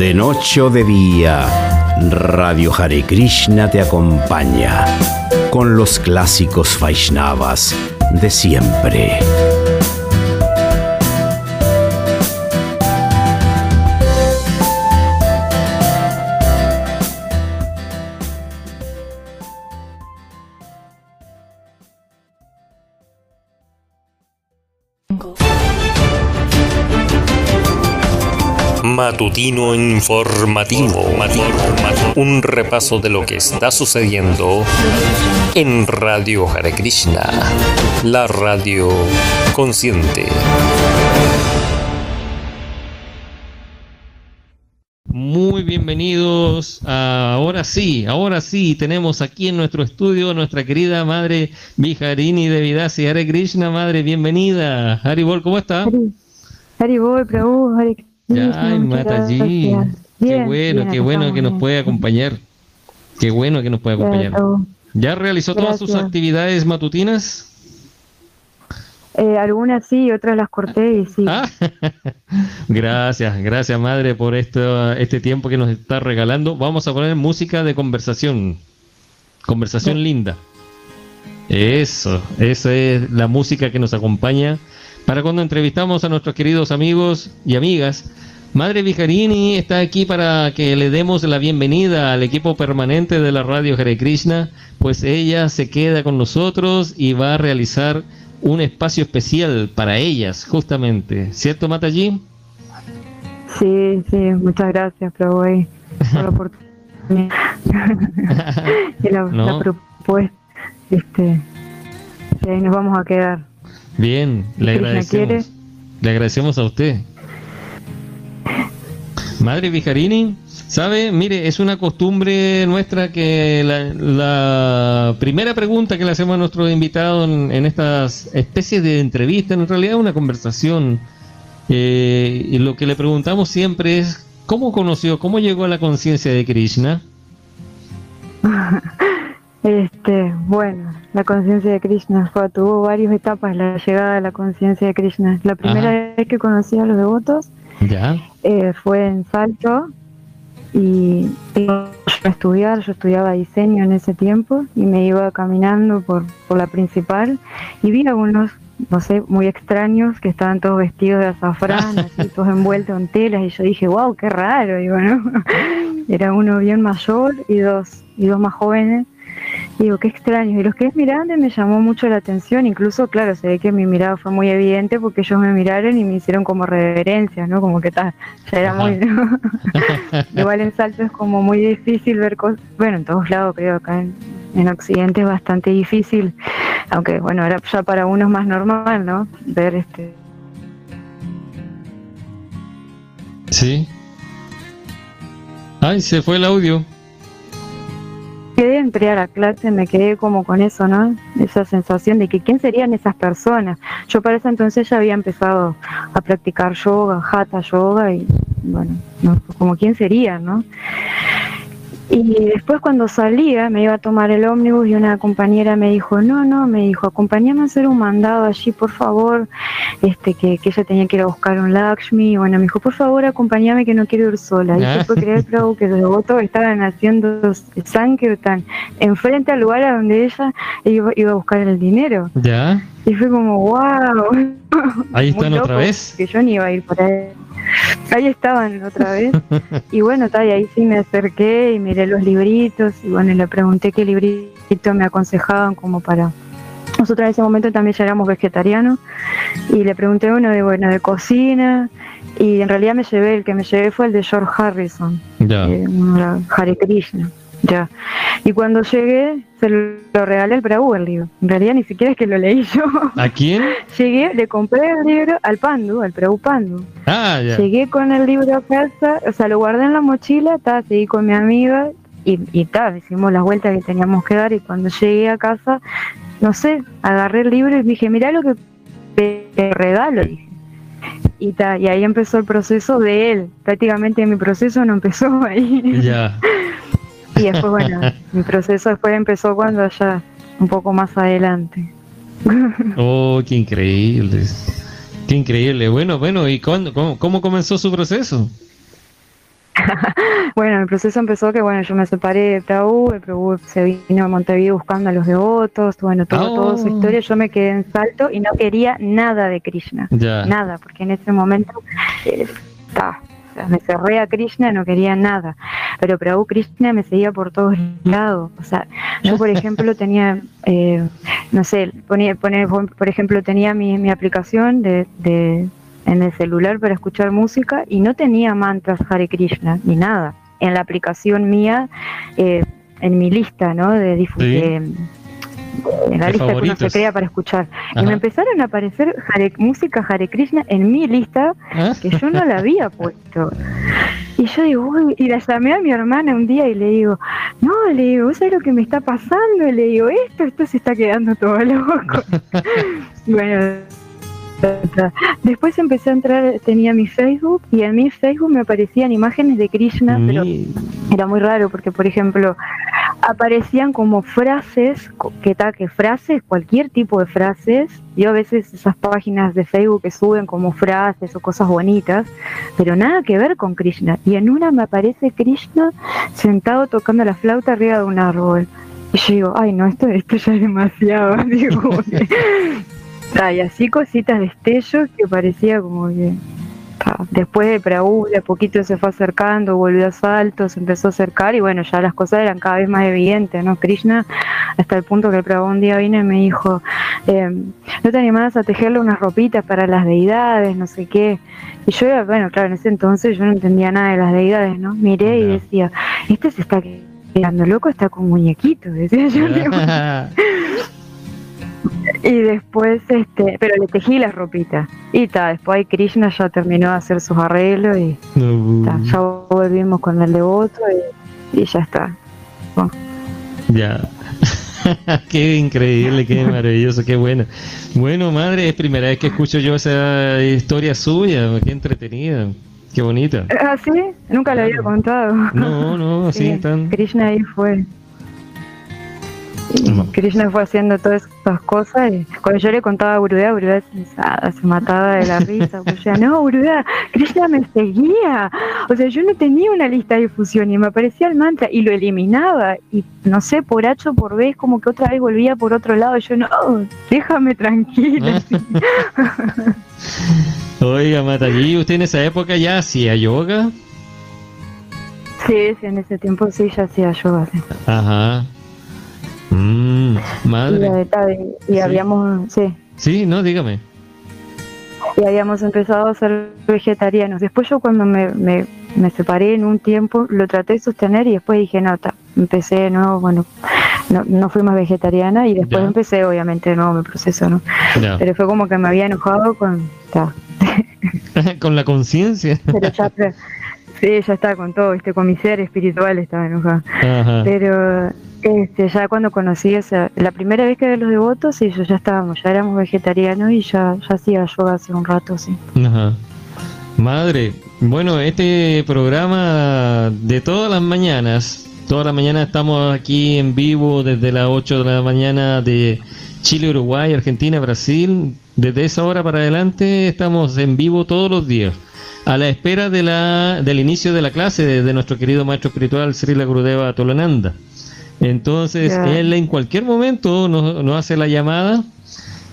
De noche o de día, Radio Hare Krishna te acompaña con los clásicos Vaishnavas de siempre. Matutino informativo. Un repaso de lo que está sucediendo en Radio Hare Krishna, la radio consciente. Muy bienvenidos. ahora sí, ahora sí, tenemos aquí en nuestro estudio nuestra querida madre Vijarini de Vidasi Hare Krishna. Madre, bienvenida. Haribol, ¿cómo está? Haribol, Prabhu, Hare Ay, Mataji. Qué bueno, qué bueno que nos puede acompañar. Qué bueno que nos puede acompañar. ¿Ya realizó todas sus actividades matutinas? Eh, algunas sí, otras las corté y sí. Ah, gracias, gracias madre por esto, este tiempo que nos está regalando. Vamos a poner música de conversación. Conversación linda. Eso, esa es la música que nos acompaña para cuando entrevistamos a nuestros queridos amigos y amigas. Madre Vijarini está aquí para que le demos la bienvenida al equipo permanente de la radio Hare Krishna, pues ella se queda con nosotros y va a realizar un espacio especial para ellas, justamente. ¿Cierto, Mataji? Sí, sí, muchas gracias, Prabhu, por la oportunidad y la, propuesta. Este, ahí nos vamos a quedar. Bien, le agradecemos. Le agradecemos a usted. Madre Vijarini, ¿sabe? Mire, es una costumbre nuestra que la, primera pregunta que le hacemos a nuestro invitado en, estas especies de entrevistas, en realidad es una conversación, eh, y lo que le preguntamos siempre es, ¿cómo conoció, cómo llegó a la conciencia de Krishna? Este, bueno, la conciencia de Krishna fue, tuvo varias etapas la llegada de la conciencia de Krishna. La primera vez que conocí a los devotos eh, fue en Salto y iba a estudiar, yo estudiaba diseño en ese tiempo y me iba caminando por, por la principal y vi algunos, no sé, muy extraños que estaban todos vestidos de azafrán, así todos envueltos en telas y yo dije, wow, qué raro, digo, ¿no? Era uno bien mayor y dos, y dos más jóvenes digo, qué extraño. Y los que es mirando me llamó mucho la atención, incluso, claro, se ve que mi mirada fue muy evidente porque ellos me miraron y me hicieron como reverencia, ¿no? Como que está, ya era muy... Igual en Salto es como muy difícil ver cosas, bueno, en todos lados creo, acá en, en Occidente es bastante difícil, aunque bueno, ahora ya para uno es más normal, ¿no? Ver este... Sí. Ay, se fue el audio quedé entre a la clase, me quedé como con eso, ¿no? Esa sensación de que quién serían esas personas. Yo para ese entonces ya había empezado a practicar yoga, hatha yoga y bueno, como quién sería, ¿no? Y después cuando salía me iba a tomar el ómnibus y una compañera me dijo, no, no, me dijo, acompáñame a hacer un mandado allí, por favor, este, que, que ella tenía que ir a buscar un Lakshmi. Y bueno, me dijo, por favor, acompáñame que no quiero ir sola. Y se fue creer, que los devotos estaban haciendo Sankirtan enfrente al lugar a donde ella iba, iba a buscar el dinero. Ya. Y fue como, wow. Ahí están otra vez. Que yo ni iba a ir por ahí. Ahí estaban otra vez. Y bueno, y ahí sí me acerqué y miré los libritos y bueno, le pregunté qué librito me aconsejaban como para... Nosotros en ese momento también ya éramos vegetarianos y le pregunté uno de, bueno, de cocina y en realidad me llevé, el que me llevé fue el de George Harrison, ya. Eh, Hare Krishna. Ya. Y cuando llegué, se lo regalé al Prabhu el libro. En realidad ni siquiera es que lo leí yo. ¿A quién? Llegué, le compré el libro al Pandu, al Prabhu Pandu. Ah, ya. Llegué con el libro a casa, o sea, lo guardé en la mochila, ta, seguí con mi amiga y, y ta, hicimos las vueltas que teníamos que dar y cuando llegué a casa, no sé, agarré el libro y dije, mira lo que te regalo, dije. Y, ta, y ahí empezó el proceso de él. Prácticamente mi proceso no empezó ahí. Ya. Y después, bueno, mi proceso después empezó cuando ya un poco más adelante. Oh, qué increíble. Qué increíble. Bueno, bueno, ¿y cuándo, cómo, comenzó su proceso? bueno, el proceso empezó que, bueno, yo me separé de Prabhu, el Prabhu se vino a Montevideo buscando a los devotos, bueno, todo, toda su oh. historia, yo me quedé en salto y no quería nada de Krishna, nada, porque en ese momento eh, me cerré a Krishna, no quería nada, pero Prabhu Krishna me seguía por todos lados, o sea, yo por ejemplo tenía, eh, no sé, ponía, por ejemplo tenía mi, mi aplicación de en el celular para escuchar música y no tenía mantras Hare Krishna ni nada. En la aplicación mía, eh, en mi lista, ¿no? De, en la lista que uno se crea para escuchar. Y me empezaron a aparecer música Hare Krishna en mi lista ¿Ah? que yo no la había puesto. Y yo digo, Uy, y la llamé a mi hermana un día y le digo, no, le digo, ¿sabes lo que me está pasando? Y le digo, esto, esto se está quedando todo loco. bueno, Después empecé a entrar, tenía mi Facebook y en mi Facebook me aparecían imágenes de Krishna, pero era muy raro porque, por ejemplo, aparecían como frases, que tal que frases, cualquier tipo de frases. Yo a veces esas páginas de Facebook que suben como frases o cosas bonitas, pero nada que ver con Krishna. Y en una me aparece Krishna sentado tocando la flauta arriba de un árbol. Y yo digo, ay no, esto, esto ya es demasiado. Digo, y así cositas de estellos que parecía como que después de Prabhu de a poquito se fue acercando, volvió a salto, se empezó a acercar y bueno, ya las cosas eran cada vez más evidentes, ¿no? Krishna, hasta el punto que el Prabhu un día vino y me dijo, eh, no te animabas a tejerle unas ropitas para las deidades, no sé qué. Y yo, bueno, claro, en ese entonces yo no entendía nada de las deidades, ¿no? Miré y decía, este se está quedando loco, está con muñequitos, decía yo. Y después, este, pero le tejí las ropitas. Y ta, después Krishna ya terminó de hacer sus arreglos y ya volvimos con el devoto y, ya está. Ya. qué increíble, qué maravilloso, qué bueno. Bueno, madre, es primera vez que escucho yo esa historia suya, qué entretenida, qué bonita. ¿Ah, sí? Nunca la había contado. No, no, así tan... Krishna ahí fue. Krishna fue haciendo todas estas cosas y cuando yo le contaba a Gurudev, Gurudev se, mataba de la risa. Pues decía, no, Gurudev, Krishna me seguía. O sea, yo no tenía una lista de difusión y me aparecía el mantra y lo eliminaba. Y no sé, por H o por B, como que otra vez volvía por otro lado. Y yo, no, déjame tranquila. Oiga, Mataji, ¿usted en esa época ya hacía yoga? Sí, sí, en ese tiempo sí, ya hacía yoga. Ajá. Mm, madre. Y, habíamos, sí. Sí, no, dígame. Y habíamos empezado a ser vegetarianos. Después yo cuando me, me, me separé en un tiempo, lo traté de sostener y después dije, no, empecé de nuevo, bueno, no, no fui más vegetariana y después empecé obviamente de nuevo mi proceso, ¿no? Pero fue como que me había enojado con... con la conciencia. Pero ya, sí, ya está con todo, ¿viste? con mi ser espiritual estaba enojado. Pero este, ya cuando conocí esa, la primera vez que vi los devotos, y yo ya estábamos, ya éramos vegetarianos y ya, ya hacía yoga hace un rato, sí. Ajá. Madre, bueno, este programa de todas las mañanas, todas las mañanas estamos aquí en vivo desde las 8 de la mañana de Chile, Uruguay, Argentina, Brasil. Desde esa hora para adelante estamos en vivo todos los días, a la espera de la, del inicio de la clase de, nuestro querido maestro espiritual Srila Gurudeva Tolananda. Entonces, él en cualquier momento nos, hace la llamada.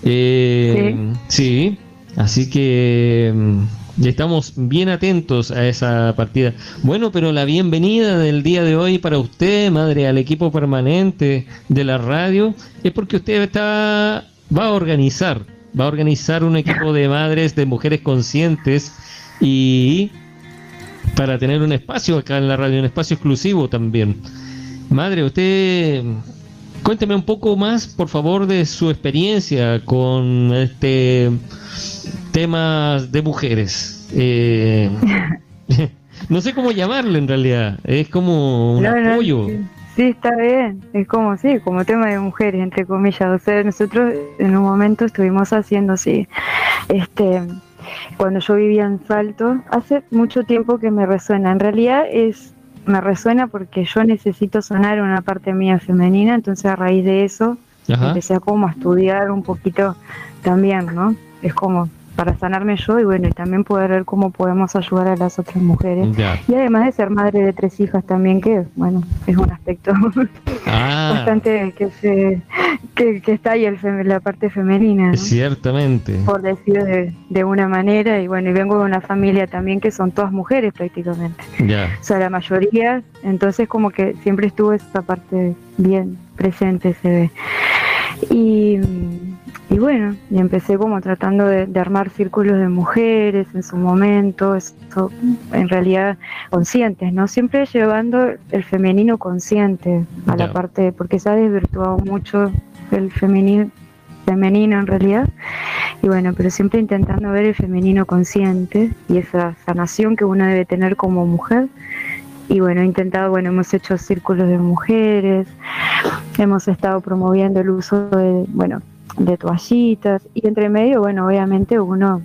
Eh, ¿Sí? así que mm, estamos bien atentos a esa partida. Bueno, pero la bienvenida del día de hoy para usted, madre, al equipo permanente de la radio, es porque usted está, va a organizar, va a organizar un equipo de madres, de mujeres conscientes y para tener un espacio acá en la radio, un espacio exclusivo también. Madre, usted cuénteme un poco más, por favor, de su experiencia con este temas de mujeres. Eh, no sé cómo llamarlo en realidad, es como un apoyo. sí, está bien, es como, sí, como tema de mujeres, entre comillas. O sea, nosotros en un momento estuvimos haciendo, sí, este, cuando yo vivía en Salto, hace mucho tiempo que me resuena. En realidad es me resuena porque yo necesito sonar una parte mía femenina, entonces a raíz de eso empecé a como a estudiar un poquito también, ¿no? Es como para sanarme yo y bueno, y también poder ver cómo podemos ayudar a las otras mujeres. Y además de ser madre de tres hijas también, que bueno, es un aspecto ah. bastante que se que, está ahí el, la parte femenina. Ciertamente. Por decir de, de, una manera, y bueno, y vengo de una familia también que son todas mujeres prácticamente. O sea, la mayoría, entonces como que siempre estuvo esa parte bien presente, se ve. Y y bueno, y empecé como tratando de, armar círculos de mujeres en su momento, eso, en realidad conscientes, ¿no? Siempre llevando el femenino consciente a la parte, porque se ha desvirtuado mucho el femenino, femenino en realidad, y bueno, pero siempre intentando ver el femenino consciente y esa sanación que uno debe tener como mujer. Y bueno, he intentado, bueno, hemos hecho círculos de mujeres, hemos estado promoviendo el uso de, bueno, de toallitas y entre medio, bueno, obviamente uno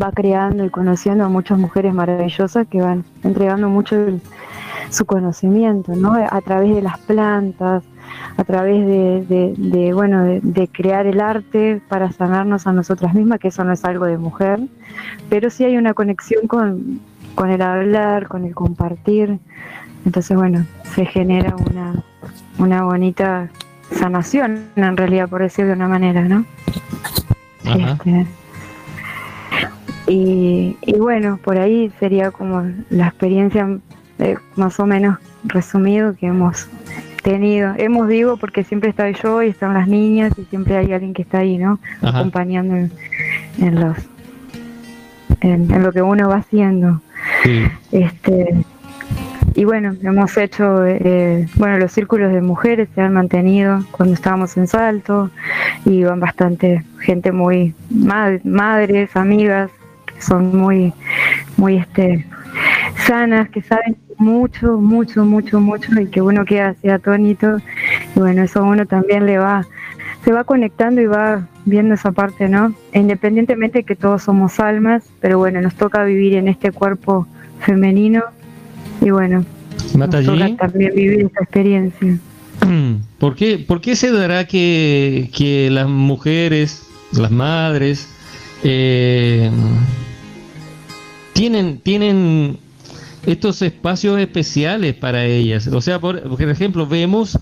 va creando y conociendo a muchas mujeres maravillosas que van entregando mucho su conocimiento, ¿no? A través de las plantas, a través de, de, bueno, de, crear el arte para sanarnos a nosotras mismas, que eso no es algo de mujer, pero sí hay una conexión con, con el hablar, con el compartir, entonces bueno, se genera una, una bonita sanación, en realidad, por decir de una manera, ¿no? Este, y, y, bueno, por ahí sería como la experiencia eh, más o menos resumido que hemos tenido. Hemos digo porque siempre está yo y están las niñas y siempre hay alguien que está ahí, ¿no? Acompañando en, los en, lo que uno va haciendo. Este y bueno, hemos hecho, eh, bueno, los círculos de mujeres se han mantenido cuando estábamos en Salto y van bastante gente muy, madres, amigas, que son muy, muy este, sanas, que saben mucho, mucho, mucho, mucho y que uno queda así atónito y bueno, eso uno también le va, se va conectando y va viendo esa parte, ¿no? Independientemente de que todos somos almas, pero bueno, nos toca vivir en este cuerpo femenino y bueno, también vivir esa experiencia. ¿Por qué, ¿Por qué se dará que, que las mujeres, las madres, eh, tienen, tienen estos espacios especiales para ellas? O sea, por, por ejemplo, vemos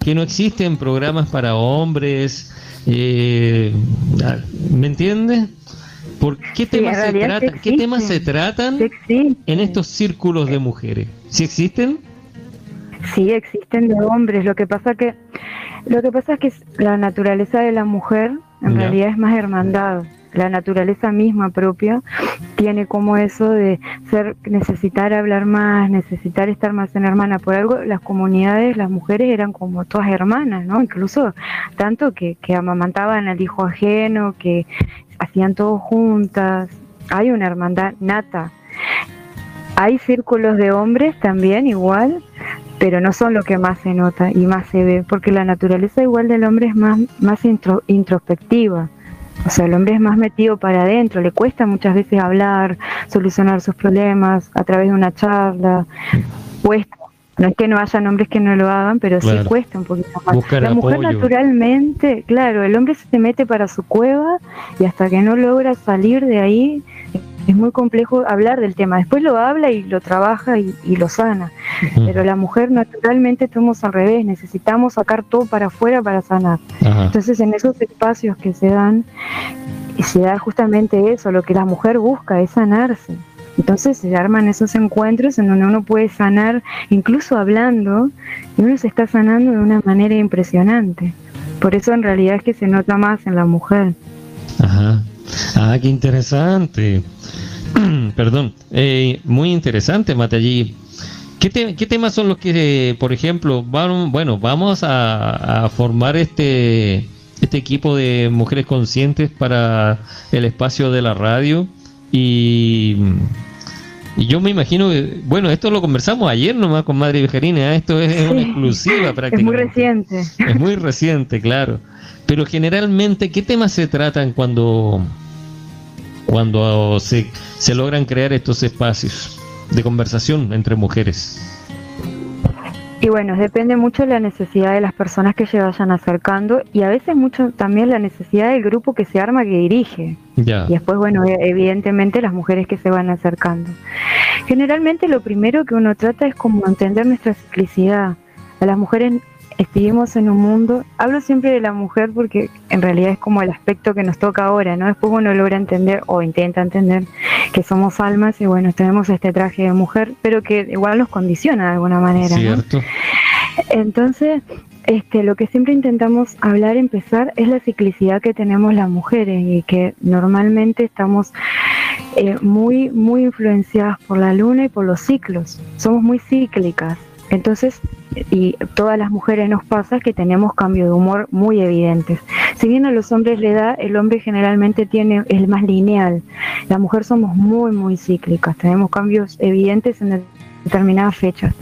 que no existen programas para hombres, eh, ¿me entiendes? ¿Por qué temas, se, trata, ¿qué temas se tratan en estos círculos de mujeres? ¿Sí existen? Sí, existen de hombres. Lo que pasa que lo que pasa es que la naturaleza de la mujer en realidad es más hermandad. La naturaleza misma propia tiene como eso de ser necesitar hablar más, necesitar estar más en hermana. Por algo las comunidades, las mujeres eran como todas hermanas, ¿no? Incluso tanto que, que amamantaban al hijo ajeno, que hacían todo juntas, hay una hermandad nata. Hay círculos de hombres también igual, pero no son lo que más se nota y más se ve, porque la naturaleza igual del hombre es más, más introspectiva. O sea, el hombre es más metido para adentro, le cuesta muchas veces hablar, solucionar sus problemas a través de una charla, cuesta no es que no haya hombres que no lo hagan, pero sí cuesta un poquito más. la mujer naturalmente, claro, el hombre se mete para su cueva y hasta que no logra salir de ahí es muy complejo hablar del tema. Después lo habla y lo trabaja y, lo sana. Pero la mujer naturalmente estamos al revés, necesitamos sacar todo para afuera para sanar. Entonces en esos espacios que se dan, se da justamente eso, lo que la mujer busca es sanarse. Entonces se arman esos encuentros en donde uno puede sanar, incluso hablando, y uno se está sanando de una manera impresionante. Por eso en realidad es que se nota más en la mujer. Ajá. Ah, qué interesante. Perdón. Eh, muy interesante, Matallí. ¿Qué, ¿Qué, temas son los que, por ejemplo, van, bueno, vamos a, a formar este, este equipo de mujeres conscientes para el espacio de la radio? Y y yo me imagino que, bueno, esto lo conversamos ayer nomás con Madre Bejarina, ¿eh? esto es, una exclusiva prácticamente. Es muy reciente. Es muy reciente, claro. Pero generalmente, ¿qué temas se tratan cuando, cuando se, se logran crear estos espacios de conversación entre mujeres? Y bueno, depende mucho de la necesidad de las personas que se vayan acercando y a veces mucho también la necesidad del grupo que se arma que dirige. Y después, bueno, e-, evidentemente las mujeres que se van acercando. Generalmente lo primero que uno trata es como entender nuestra ciclicidad. A las mujeres vivimos en un mundo, hablo siempre de la mujer porque en realidad es como el aspecto que nos toca ahora, ¿no? Después uno logra entender o intenta entender que somos almas y bueno, tenemos este traje de mujer, pero que igual nos condiciona de alguna manera. Cierto. Entonces, este, lo que siempre intentamos hablar, empezar, es la ciclicidad que tenemos las mujeres y que normalmente estamos eh, muy, muy influenciadas por la luna y por los ciclos. Somos muy cíclicas. Entonces, y todas las mujeres nos pasa que tenemos cambios de humor muy evidentes. Si bien a los hombres le da, el hombre generalmente tiene es más lineal. La mujer somos muy, muy cíclicas. Tenemos cambios evidentes en determinadas fechas.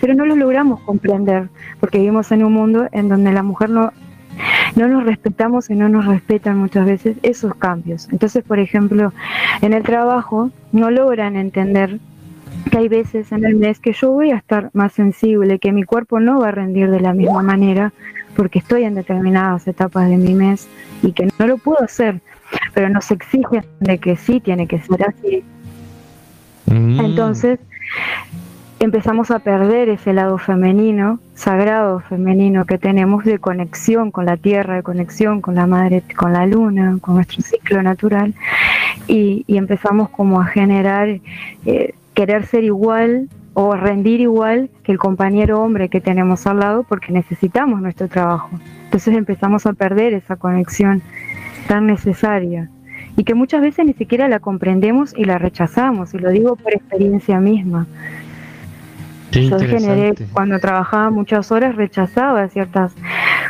Pero no los logramos comprender porque vivimos en un mundo en donde la mujer no no nos respetamos y no nos respetan muchas veces esos cambios. Entonces, por ejemplo, en el trabajo no logran entender que hay veces en el mes que yo voy a estar más sensible, que mi cuerpo no va a rendir de la misma manera porque estoy en determinadas etapas de mi mes y que no lo puedo hacer, pero nos exigen de que sí tiene que ser así. Mm. Entonces empezamos a perder ese lado femenino, sagrado femenino que tenemos de conexión con la tierra, de conexión con la madre, con la luna, con nuestro ciclo natural y, empezamos como a generar eh, querer ser igual o rendir igual que el compañero hombre que tenemos al lado porque necesitamos nuestro trabajo. Entonces empezamos a perder esa conexión tan necesaria y que muchas veces ni siquiera la comprendemos y la rechazamos, y lo digo por experiencia misma. Yo generé, cuando trabajaba muchas horas, rechazaba ciertas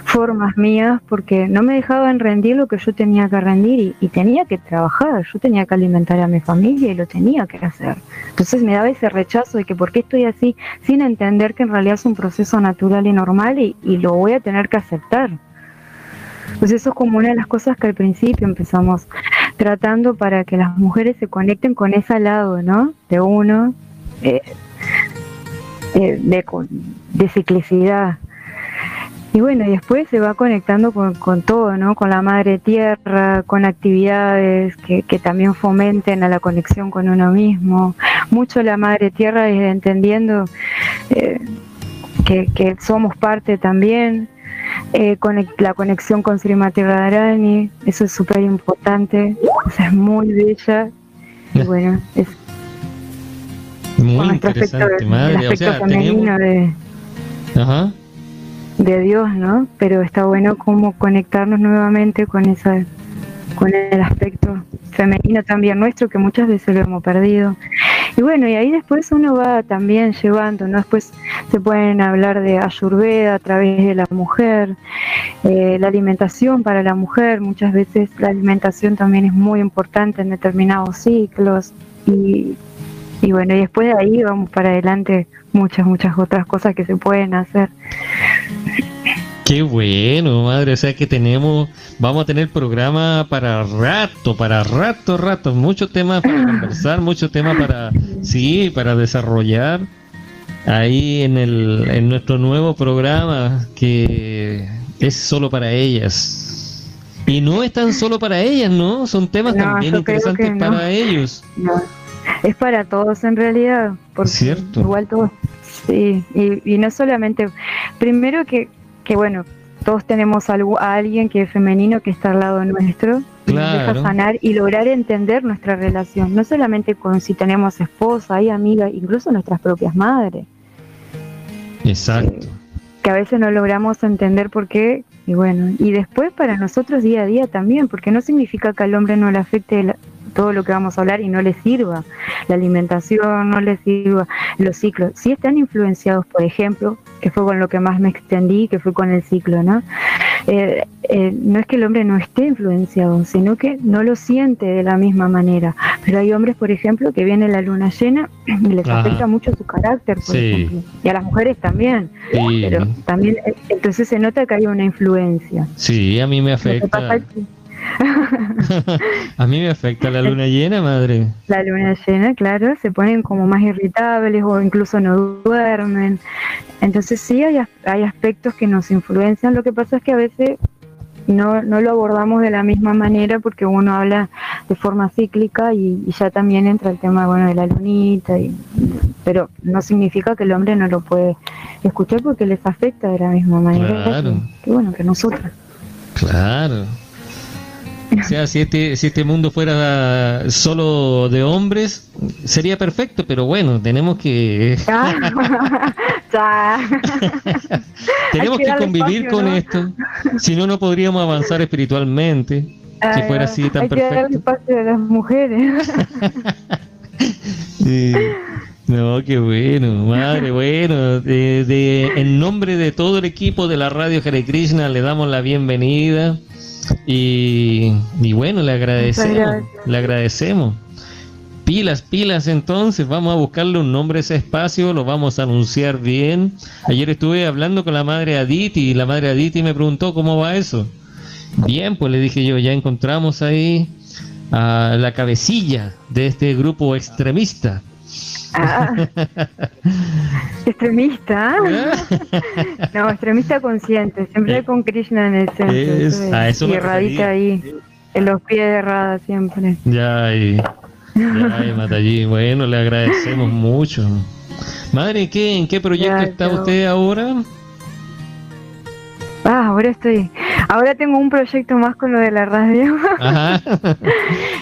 formas mías porque no me dejaban rendir lo que yo tenía que rendir y, tenía que trabajar, yo tenía que alimentar a mi familia y lo tenía que hacer. Entonces me daba ese rechazo de que por qué estoy así sin entender que en realidad es un proceso natural y normal y, lo voy a tener que aceptar. Pues eso es como una de las cosas que al principio empezamos tratando para que las mujeres se conecten con ese lado, ¿no? De uno, eh, eh, de, de ciclicidad. Y bueno, y después se va conectando con, todo, ¿no? Con la madre tierra, con actividades que, también fomenten a la conexión con uno mismo. Mucho la madre tierra es entendiendo eh, que, somos parte también. Eh, con la conexión con Srimati Radharani, eso es súper importante, es muy bella. Y bueno, es muy interesante, madre. o sea, de, de Dios, ¿no? Pero está bueno como conectarnos nuevamente con esa con el aspecto femenino también nuestro que muchas veces lo hemos perdido. Y bueno, y ahí después uno va también llevando, ¿no? Después se pueden hablar de Ayurveda a través de la mujer, eh, la alimentación para la mujer, muchas veces la alimentación también es muy importante en determinados ciclos y y bueno, y después de ahí vamos para adelante muchas, muchas otras cosas que se pueden hacer. Qué bueno, madre. O sea que tenemos, vamos a tener programa para rato, para rato, rato. Muchos temas para conversar, muchos temas para, sí, para desarrollar ahí en, el, en nuestro nuevo programa que es solo para ellas. Y no es tan solo para ellas, ¿no? Son temas también interesantes para ellos es para todos en realidad. Porque Cierto. Igual todos, sí, y, no solamente, primero que, que bueno, todos tenemos algo, a alguien que es femenino que está al lado nuestro y nos deja sanar y lograr entender nuestra relación, no solamente con si tenemos esposa y amiga, incluso nuestras propias madres. Exacto. que a veces no logramos entender por qué, y bueno, y después para nosotros día a día también, porque no significa que al hombre no le afecte todo lo que vamos a hablar y no les sirva la alimentación, no les sirva los ciclos. Si están influenciados, por ejemplo, que fue con lo que más me extendí, que fue con el ciclo, ¿no? Eh, eh, no es que el hombre no esté influenciado, sino que no lo siente de la misma manera. Pero hay hombres, por ejemplo, que viene la luna llena y les afecta mucho su carácter, por ejemplo. Y a las mujeres también. Pero también, eh, entonces se nota que hay una influencia. Sí, a mí me afecta. a mí me afecta la luna llena, madre. La luna llena, claro, se ponen como más irritables o incluso no duermen. Entonces sí hay, hay aspectos que nos influencian. Lo que pasa es que a veces no, no lo abordamos de la misma manera porque uno habla de forma cíclica y, ya también entra el tema bueno de la lunita y, pero no significa que el hombre no lo puede escuchar porque les afecta de la misma manera que, bueno que nosotros claro o sea, si este, si este mundo fuera solo de hombres, sería perfecto, pero bueno, tenemos que... tenemos que, convivir con esto, si no, no podríamos avanzar espiritualmente, si fuera así tan perfecto. hay Que espacio de las mujeres. No, qué bueno, madre, bueno. De, en nombre de todo el equipo de la radio Hare Krishna le damos la bienvenida y, bueno, le agradecemos, le agradecemos. Pilas, pilas entonces, vamos a buscarle un nombre a ese espacio, lo vamos a anunciar bien. Ayer estuve hablando con la madre Aditi y la madre Aditi me preguntó cómo va eso. Bien, pues le dije yo, ya encontramos ahí a la cabecilla de este grupo extremista. Ah, extremista. no, extremista consciente, siempre eh, con Krishna en el centro. Es, y radita ahí, en los pies de Rada siempre. Ya, y, ya, Matallí. Bueno, le agradecemos mucho. Madre, ¿qué, ¿en qué proyecto está usted ahora? Ah, ahora estoy. Ahora tengo un proyecto más con lo de la radio.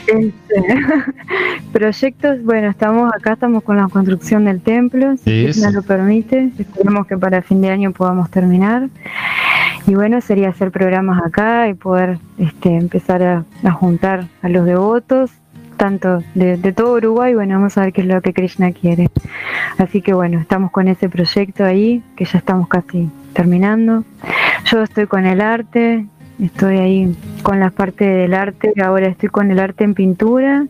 Este, proyectos, bueno, estamos acá, estamos con la construcción del templo, si nos lo permite. Esperemos que para fin de año podamos terminar. Y bueno, sería hacer programas acá y poder este, empezar a, juntar a los devotos, tanto de, de, todo Uruguay. Bueno, vamos a ver qué es lo que Krishna quiere. Así que bueno, estamos con ese proyecto ahí, que ya estamos casi terminando. Yo estoy con el arte, estoy ahí con la parte del arte, ahora estoy con el arte en pintura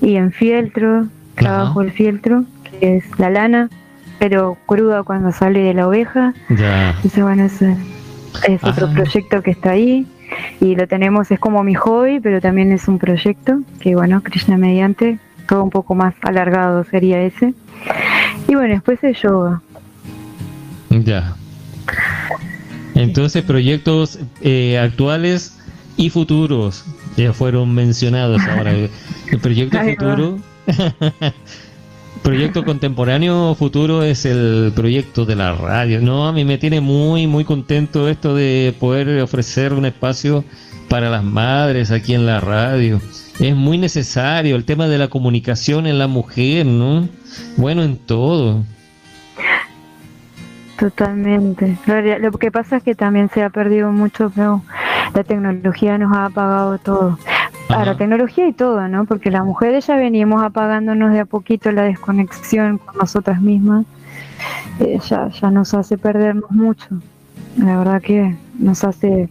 y en fieltro, trabajo el fieltro, que es la lana, pero cruda cuando sale de la oveja. Ya. bueno, es, es otro proyecto que está ahí y lo tenemos, es como mi hobby, pero también es un proyecto que, bueno, Krishna mediante, todo un poco más alargado sería ese. Y bueno, después el yoga. Ya. Entonces, proyectos eh, actuales y futuros ya fueron mencionados ahora. El proyecto futuro, proyecto contemporáneo futuro es el proyecto de la radio. No, a mí me tiene muy, muy contento esto de poder ofrecer un espacio para las madres aquí en la radio. Es muy necesario el tema de la comunicación en la mujer, ¿no? Bueno, en todo. Totalmente. Lo que pasa es que también se ha perdido mucho, pero la tecnología nos ha apagado todo. A la tecnología y todo, ¿no? Porque las mujeres ya veníamos apagándonos de a poquito la desconexión con nosotras mismas. Eh, ya, ya nos hace perdernos mucho. La verdad que nos hace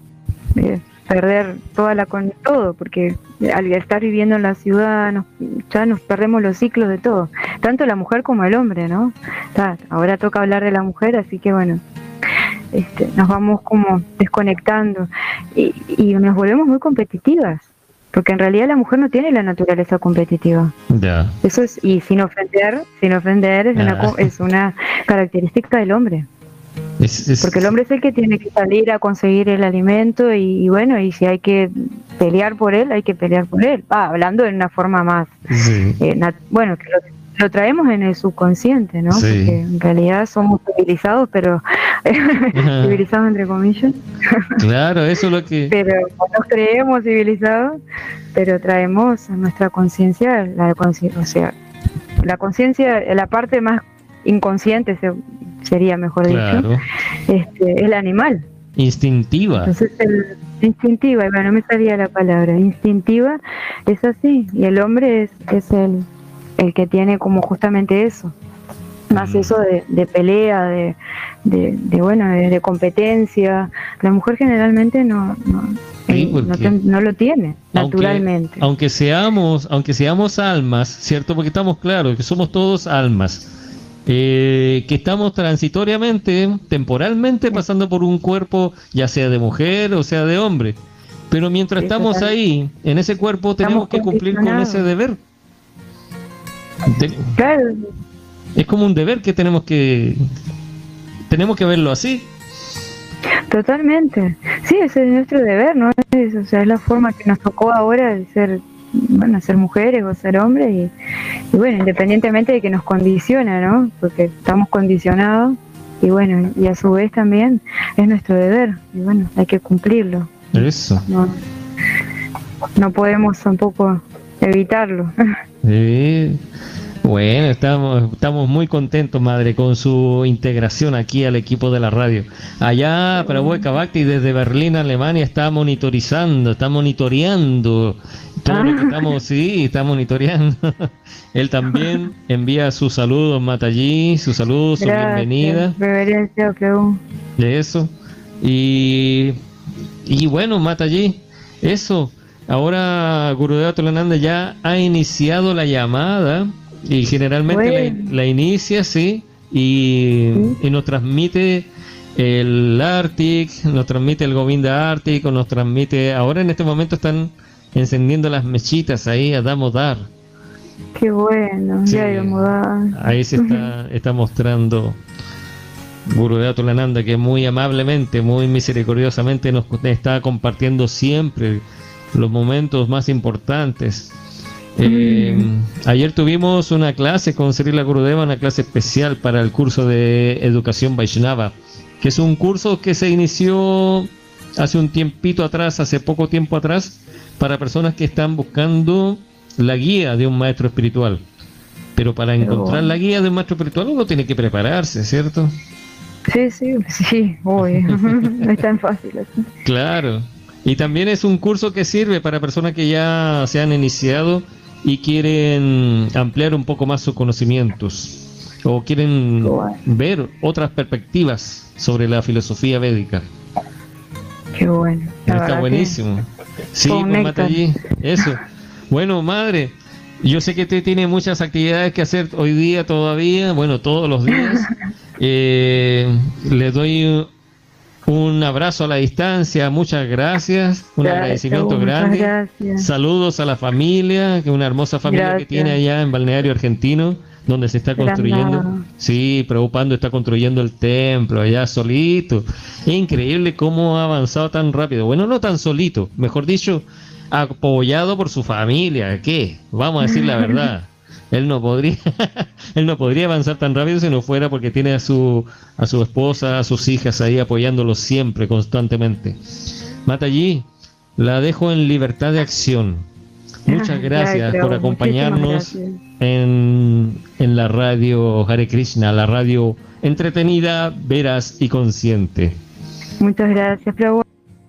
eh, perder toda la con todo, porque al estar viviendo en la ciudad ya nos perdemos los ciclos de todo, tanto la mujer como el hombre, ¿no? ahora toca hablar de la mujer, así que bueno, este, nos vamos como desconectando y, y nos volvemos muy competitivas, porque en realidad la mujer no tiene la naturaleza competitiva. Eso es, y sin ofender, sin ofender, es, una, es una característica del hombre. Porque el hombre es el que tiene que salir a conseguir el alimento y, bueno, y si hay que pelear por él, hay que pelear por él. Ah, hablando de una forma más, eh, bueno, que lo, traemos en el subconsciente, ¿no? Porque en realidad somos civilizados, pero civilizados entre comillas. Claro, eso es lo que... pero nos creemos civilizados, pero traemos a nuestra conciencia, la conciencia, o sea, la conciencia, la parte más inconsciente sería mejor dicho, este, el animal. Instintiva. Entonces, el, instintiva, bueno, no me salía la palabra, instintiva es así, y el hombre es, es el, el que tiene como justamente eso, más mm. eso de, de pelea, de, de, bueno, de, competencia. La mujer generalmente no, no, eh, no, lo tiene naturalmente. Aunque seamos, aunque seamos almas, cierto, porque estamos claros que somos todos almas eh, que estamos transitoriamente, temporalmente, pasando por un cuerpo, ya sea de mujer o sea de hombre. Pero mientras estamos ahí, en ese cuerpo, tenemos que cumplir con ese deber. Es como un deber que tenemos que tenemos que verlo así. Totalmente. Sí, ese es nuestro deber, ¿no? Es, o sea, es la forma que nos tocó ahora de ser, bueno, ser mujeres o ser hombres y, bueno, independientemente de que nos condiciona, ¿no? Porque estamos condicionados y bueno, y a su vez también es nuestro deber y bueno, hay que cumplirlo. Eso. No, no podemos tampoco evitarlo. Sí. Bueno, estamos, estamos muy contentos, madre, con su integración aquí al equipo de la radio. Allá, para Hueca Bacti, desde Berlín, Alemania, está monitorizando, está monitoreando todo lo que ah. estamos, sí, está monitoreando. Él también envía sus saludos, Matallí, sus saludos, su bienvenida. De eso. Y, y bueno, Matallí, eso. Ahora Gurudeva Tolananda ya ha iniciado la llamada y generalmente la, inicia, sí, y, nos transmite el Arctic, nos transmite el Govinda Arctic, o nos transmite. Ahora en este momento están encendiendo las mechitas ahí a Damodar. Qué bueno, ya Ahí se está, está mostrando Gurudeva Tulananda que muy amablemente, muy misericordiosamente nos está compartiendo siempre los momentos más importantes. Eh, ayer tuvimos una clase con Cirila Gurudeva, una clase especial para el curso de Educación Vaishnava, que es un curso que se inició hace un tiempito atrás, hace poco tiempo atrás, para personas que están buscando la guía de un maestro espiritual. Pero para encontrar la guía de un maestro espiritual uno tiene que prepararse, ¿cierto? Sí, sí, sí, obvio. no es tan fácil. Claro. Y también es un curso que sirve para personas que ya se han iniciado y quieren ampliar un poco más sus conocimientos o quieren ver otras perspectivas sobre la filosofía védica. Qué bueno. Está buenísimo. Sí, pues allí. Eso. Bueno, madre, yo sé que usted tiene muchas actividades que hacer hoy día todavía, bueno, todos los días. Eh, le doy un abrazo a la distancia, muchas gracias, un agradecimiento grande. Saludos a la familia, que una hermosa familia que tiene allá en Balneario Argentino, donde se está construyendo. Sí, preocupando, está construyendo el templo allá solito. Increíble cómo ha avanzado tan rápido. Bueno, no tan solito, mejor dicho, apoyado por su familia. ¿Qué? Vamos a decir la verdad. él no podría él no podría avanzar tan rápido si no fuera porque tiene a su a su esposa, a sus hijas ahí apoyándolo siempre, constantemente. Matallí, la dejo en libertad de acción. Muchas gracias por acompañarnos En, en la radio Hare Krishna, la radio entretenida, veraz y consciente. Muchas gracias,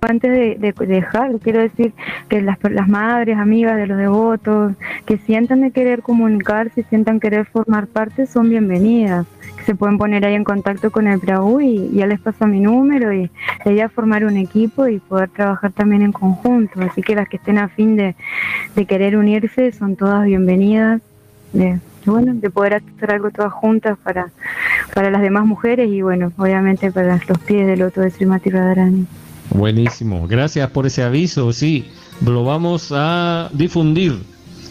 antes de, dejar, quiero decir que las, las madres, amigas de los devotos, que sientan de querer comunicarse, sientan querer formar parte, son bienvenidas. Se pueden poner ahí en contacto con el Prabhu y ya les paso mi número y la formar un equipo y poder trabajar también en conjunto. Así que las que estén a fin de, querer unirse son todas bienvenidas. De, bueno, de poder hacer algo todas juntas para, para las demás mujeres y bueno, obviamente para los pies del otro de Srimati Radharani. Buenísimo, gracias por ese aviso. Sí, lo vamos a difundir.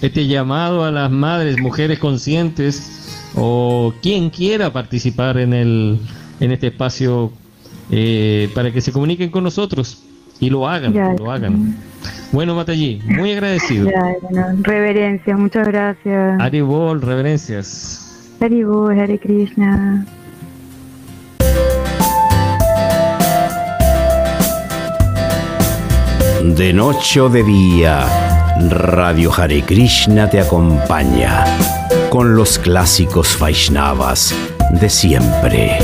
Este llamado a las madres, mujeres conscientes o quien quiera participar en, el, en este espacio eh, para que se comuniquen con nosotros y lo hagan, lo hagan. Bueno, Matallí, muy agradecido. reverencias, muchas gracias. Aribol, reverencias. Aribol, Hare Krishna. De noche o de día, Radio Hare Krishna te acompaña con los clásicos Vaishnavas de siempre.